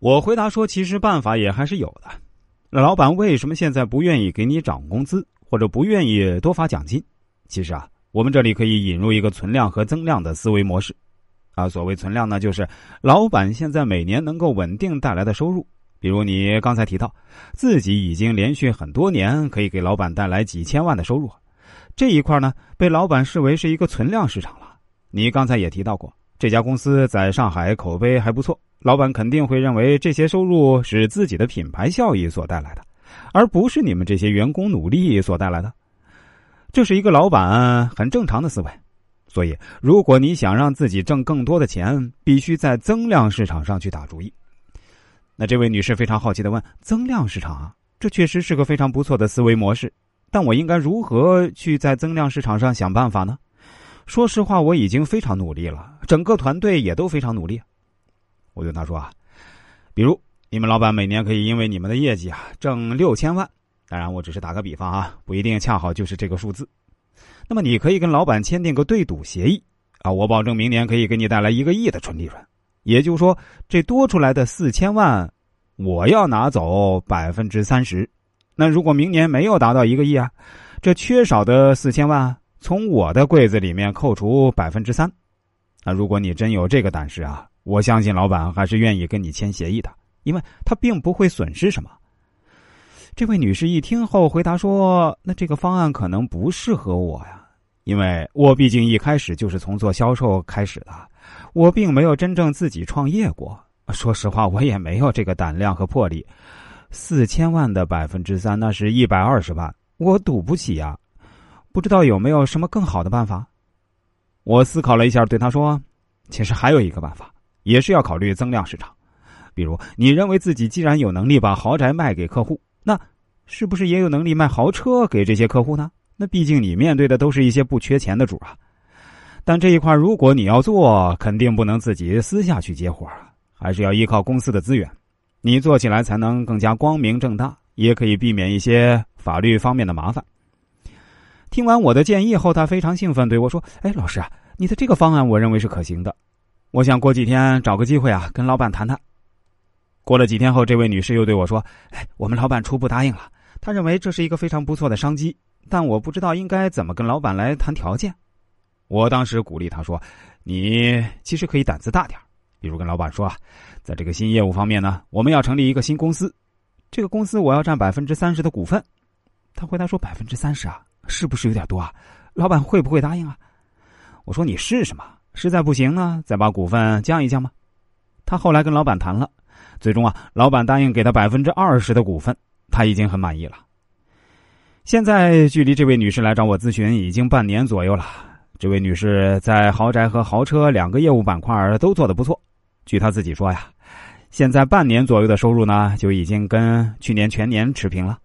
我回答说：“其实办法也还是有的。那老板为什么现在不愿意给你涨工资，或者不愿意多发奖金？其实啊，我们这里可以引入一个存量和增量的思维模式。啊，所谓存量呢，就是老板现在每年能够稳定带来的收入。比如你刚才提到，自己已经连续很多年可以给老板带来几千万的收入，这一块呢，被老板视为是一个存量市场了。你刚才也提到过，这家公司在上海口碑还不错。”老板肯定会认为这些收入是自己的品牌效益所带来的，而不是你们这些员工努力所带来的。这是一个老板很正常的思维。所以，如果你想让自己挣更多的钱，必须在增量市场上去打主意。那这位女士非常好奇的问：“增量市场啊，这确实是个非常不错的思维模式，但我应该如何去在增量市场上想办法呢？”说实话，我已经非常努力了，整个团队也都非常努力。我对他说啊，比如你们老板每年可以因为你们的业绩啊挣六千万，当然我只是打个比方啊，不一定恰好就是这个数字。那么你可以跟老板签订个对赌协议啊，我保证明年可以给你带来一个亿的纯利润。也就是说，这多出来的四千万，我要拿走百分之三十。那如果明年没有达到一个亿啊，这缺少的四千万从我的柜子里面扣除百分之三。那如果你真有这个胆识啊！我相信老板还是愿意跟你签协议的，因为他并不会损失什么。这位女士一听后回答说：“那这个方案可能不适合我呀，因为我毕竟一开始就是从做销售开始的，我并没有真正自己创业过。说实话，我也没有这个胆量和魄力。四千万的百分之三，那是一百二十万，我赌不起呀。不知道有没有什么更好的办法？”我思考了一下，对他说：“其实还有一个办法。”也是要考虑增量市场，比如你认为自己既然有能力把豪宅卖给客户，那是不是也有能力卖豪车给这些客户呢？那毕竟你面对的都是一些不缺钱的主啊。但这一块如果你要做，肯定不能自己私下去接活啊，还是要依靠公司的资源，你做起来才能更加光明正大，也可以避免一些法律方面的麻烦。听完我的建议后，他非常兴奋，对我说：“哎，老师啊，你的这个方案我认为是可行的。”我想过几天找个机会啊，跟老板谈谈。过了几天后，这位女士又对我说：“哎，我们老板初步答应了，他认为这是一个非常不错的商机，但我不知道应该怎么跟老板来谈条件。”我当时鼓励他说：“你其实可以胆子大点比如跟老板说啊，在这个新业务方面呢，我们要成立一个新公司，这个公司我要占百分之三十的股份。”他回答说：“百分之三十啊，是不是有点多啊？老板会不会答应啊？”我说：“你试试嘛。”实在不行呢，再把股份降一降吧？他后来跟老板谈了，最终啊，老板答应给他百分之二十的股份，他已经很满意了。现在距离这位女士来找我咨询已经半年左右了。这位女士在豪宅和豪车两个业务板块都做得不错。据她自己说呀，现在半年左右的收入呢，就已经跟去年全年持平了。